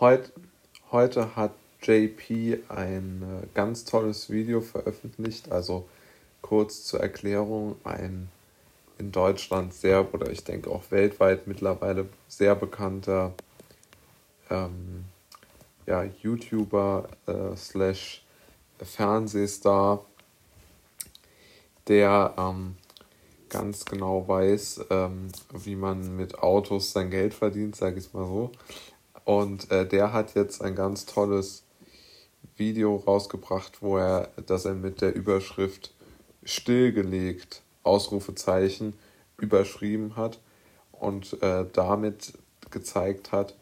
heut, heute hat JP ein äh, ganz tolles Video veröffentlicht. Also kurz zur Erklärung, ein in Deutschland sehr oder ich denke auch weltweit mittlerweile sehr bekannter ähm, ja, YouTuber äh, slash Fernsehstar, der ähm, ganz genau weiß, ähm, wie man mit Autos sein Geld verdient, sage ich mal so. Und äh, der hat jetzt ein ganz tolles Video rausgebracht, wo er, dass er mit der Überschrift stillgelegt, Ausrufezeichen, überschrieben hat und äh, damit gezeigt hat,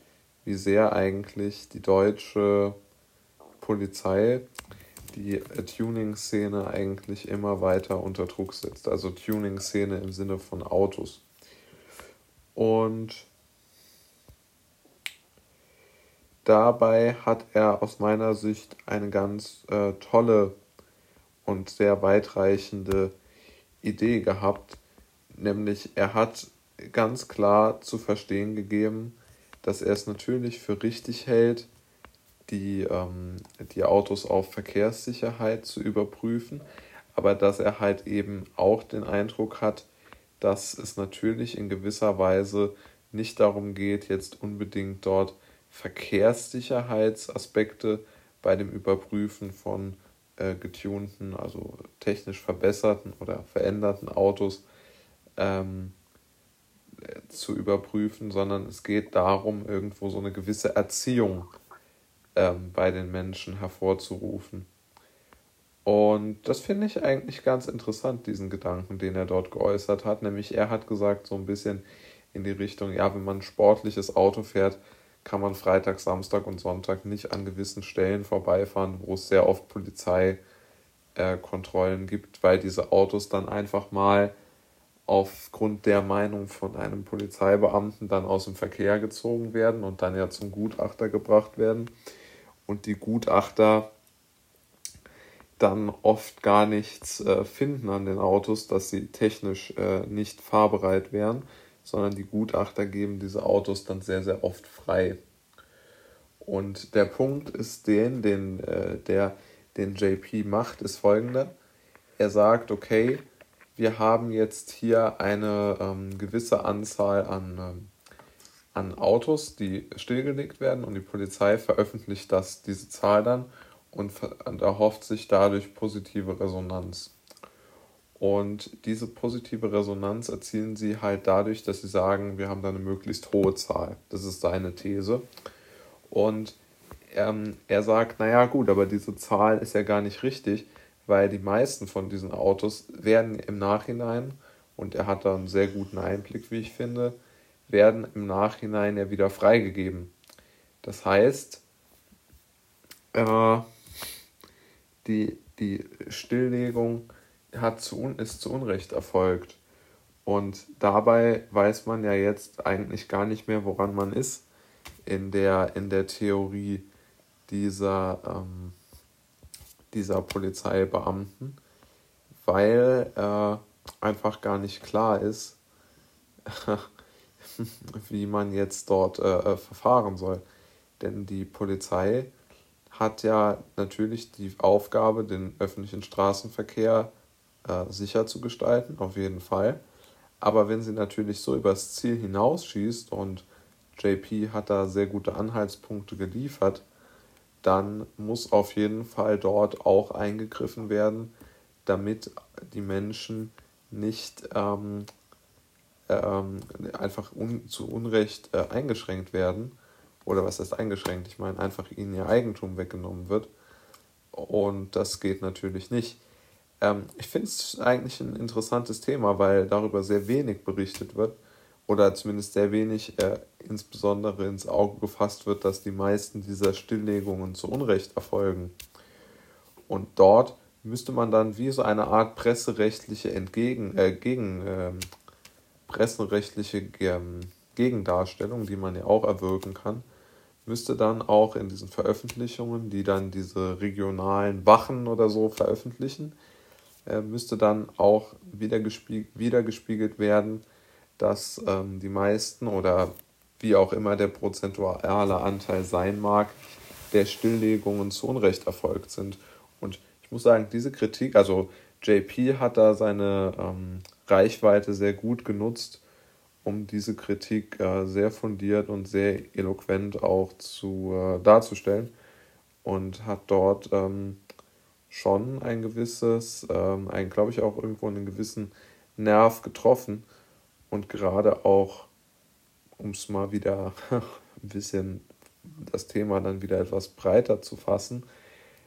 wie sehr eigentlich die deutsche Polizei die Tuning-Szene eigentlich immer weiter unter Druck setzt. Also Tuning-Szene im Sinne von Autos. Und dabei hat er aus meiner Sicht eine ganz äh, tolle und sehr weitreichende Idee gehabt, nämlich er hat ganz klar zu verstehen gegeben, dass er es natürlich für richtig hält, die, ähm, die Autos auf Verkehrssicherheit zu überprüfen, aber dass er halt eben auch den Eindruck hat, dass es natürlich in gewisser Weise nicht darum geht, jetzt unbedingt dort Verkehrssicherheitsaspekte bei dem Überprüfen von äh, getunten, also technisch verbesserten oder veränderten Autos ähm, zu überprüfen, sondern es geht darum, irgendwo so eine gewisse Erziehung ähm, bei den Menschen hervorzurufen. Und das finde ich eigentlich ganz interessant, diesen Gedanken, den er dort geäußert hat. Nämlich er hat gesagt, so ein bisschen in die Richtung, ja, wenn man ein sportliches Auto fährt, kann man Freitag, Samstag und Sonntag nicht an gewissen Stellen vorbeifahren, wo es sehr oft Polizeikontrollen äh, gibt, weil diese Autos dann einfach mal aufgrund der Meinung von einem Polizeibeamten dann aus dem Verkehr gezogen werden und dann ja zum Gutachter gebracht werden. Und die Gutachter dann oft gar nichts äh, finden an den Autos, dass sie technisch äh, nicht fahrbereit wären, sondern die Gutachter geben diese Autos dann sehr, sehr oft frei. Und der Punkt ist den, den äh, der den JP macht, ist folgender. Er sagt, okay, wir haben jetzt hier eine ähm, gewisse Anzahl an, ähm, an Autos, die stillgelegt werden und die Polizei veröffentlicht das, diese Zahl dann und, und erhofft sich dadurch positive Resonanz. Und diese positive Resonanz erzielen sie halt dadurch, dass sie sagen, wir haben da eine möglichst hohe Zahl. Das ist seine These. Und ähm, er sagt, naja gut, aber diese Zahl ist ja gar nicht richtig, weil die meisten von diesen Autos werden im Nachhinein, und er hat da einen sehr guten Einblick, wie ich finde, werden im Nachhinein ja wieder freigegeben. Das heißt, äh, die, die Stilllegung hat zu, ist zu Unrecht erfolgt. Und dabei weiß man ja jetzt eigentlich gar nicht mehr, woran man ist in der, in der Theorie dieser, ähm, dieser Polizeibeamten, weil äh, einfach gar nicht klar ist, wie man jetzt dort äh, äh, verfahren soll. Denn die Polizei hat ja natürlich die Aufgabe, den öffentlichen Straßenverkehr äh, sicher zu gestalten, auf jeden Fall. Aber wenn sie natürlich so übers Ziel hinausschießt und JP hat da sehr gute Anhaltspunkte geliefert, dann muss auf jeden Fall dort auch eingegriffen werden, damit die Menschen nicht ähm, ähm, einfach un zu Unrecht äh, eingeschränkt werden. Oder was heißt eingeschränkt? Ich meine, einfach ihnen ihr Eigentum weggenommen wird. Und das geht natürlich nicht. Ähm, ich finde es eigentlich ein interessantes Thema, weil darüber sehr wenig berichtet wird oder zumindest sehr wenig äh, insbesondere ins Auge gefasst wird, dass die meisten dieser Stilllegungen zu Unrecht erfolgen. Und dort müsste man dann wie so eine Art presserechtliche Entgegen, äh, gegen, äh, presserechtliche ähm, Gegendarstellung, die man ja auch erwirken kann, müsste dann auch in diesen Veröffentlichungen, die dann diese regionalen Wachen oder so veröffentlichen, äh, müsste dann auch wiedergespiegelt, wiedergespiegelt werden, dass ähm, die meisten oder wie auch immer der prozentuale Anteil sein mag, der Stilllegungen zu Unrecht erfolgt sind. Und ich muss sagen, diese Kritik, also JP hat da seine ähm, Reichweite sehr gut genutzt, um diese Kritik äh, sehr fundiert und sehr eloquent auch zu, äh, darzustellen und hat dort ähm, schon ein gewisses, ähm, ein, glaube ich, auch irgendwo einen gewissen Nerv getroffen. Und gerade auch, um es mal wieder ein bisschen das Thema dann wieder etwas breiter zu fassen,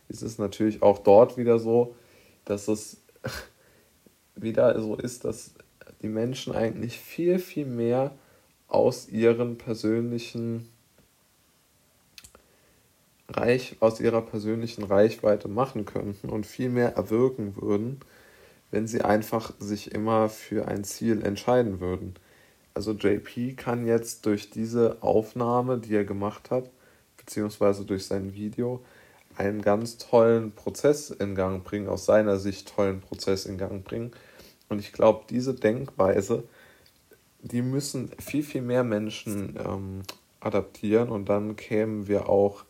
ist es natürlich auch dort wieder so, dass es wieder so ist, dass die Menschen eigentlich viel, viel mehr aus ihren persönlichen Reich, aus ihrer persönlichen Reichweite machen könnten und viel mehr erwirken würden, wenn sie einfach sich immer für ein Ziel entscheiden würden. Also JP kann jetzt durch diese Aufnahme, die er gemacht hat, beziehungsweise durch sein Video, einen ganz tollen Prozess in Gang bringen, aus seiner Sicht tollen Prozess in Gang bringen. Und ich glaube, diese Denkweise, die müssen viel, viel mehr Menschen ähm, adaptieren und dann kämen wir auch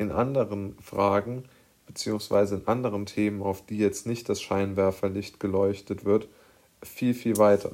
in anderen Fragen, beziehungsweise in anderen Themen, auf die jetzt nicht das Scheinwerferlicht geleuchtet wird, viel, viel weiter.